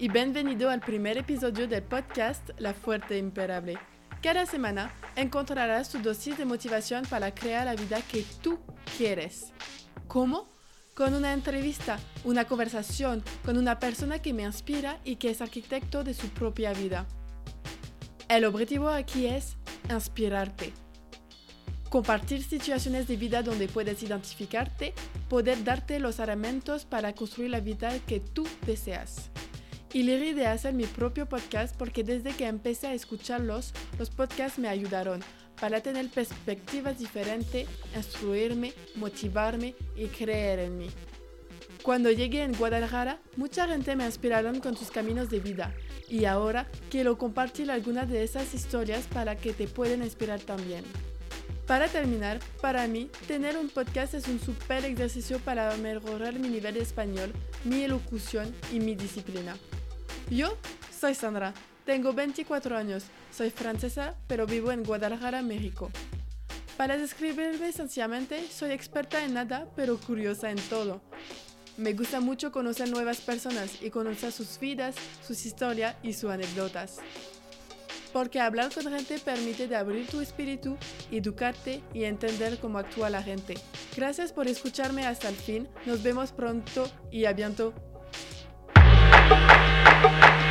y bienvenido al primer episodio del podcast La Fuerte Imperable. Cada semana encontrarás tu dosis de motivación para crear la vida que tú quieres. ¿Cómo? Con una entrevista, una conversación con una persona que me inspira y que es arquitecto de su propia vida. El objetivo aquí es inspirarte. Compartir situaciones de vida donde puedes identificarte, poder darte los elementos para construir la vida que tú deseas. Y le de hacer mi propio podcast porque desde que empecé a escucharlos, los podcasts me ayudaron para tener perspectivas diferentes, instruirme, motivarme y creer en mí. Cuando llegué en Guadalajara, mucha gente me inspiraron con sus caminos de vida y ahora quiero compartir algunas de esas historias para que te puedan inspirar también. Para terminar, para mí, tener un podcast es un super ejercicio para mejorar mi nivel de español, mi elocución y mi disciplina. Yo soy Sandra, tengo 24 años, soy francesa, pero vivo en Guadalajara, México. Para describirme sencillamente, soy experta en nada, pero curiosa en todo. Me gusta mucho conocer nuevas personas y conocer sus vidas, sus historias y sus anécdotas. Porque hablar con gente permite de abrir tu espíritu, educarte y entender cómo actúa la gente. Gracias por escucharme hasta el fin. Nos vemos pronto y a bientôt. Thank you.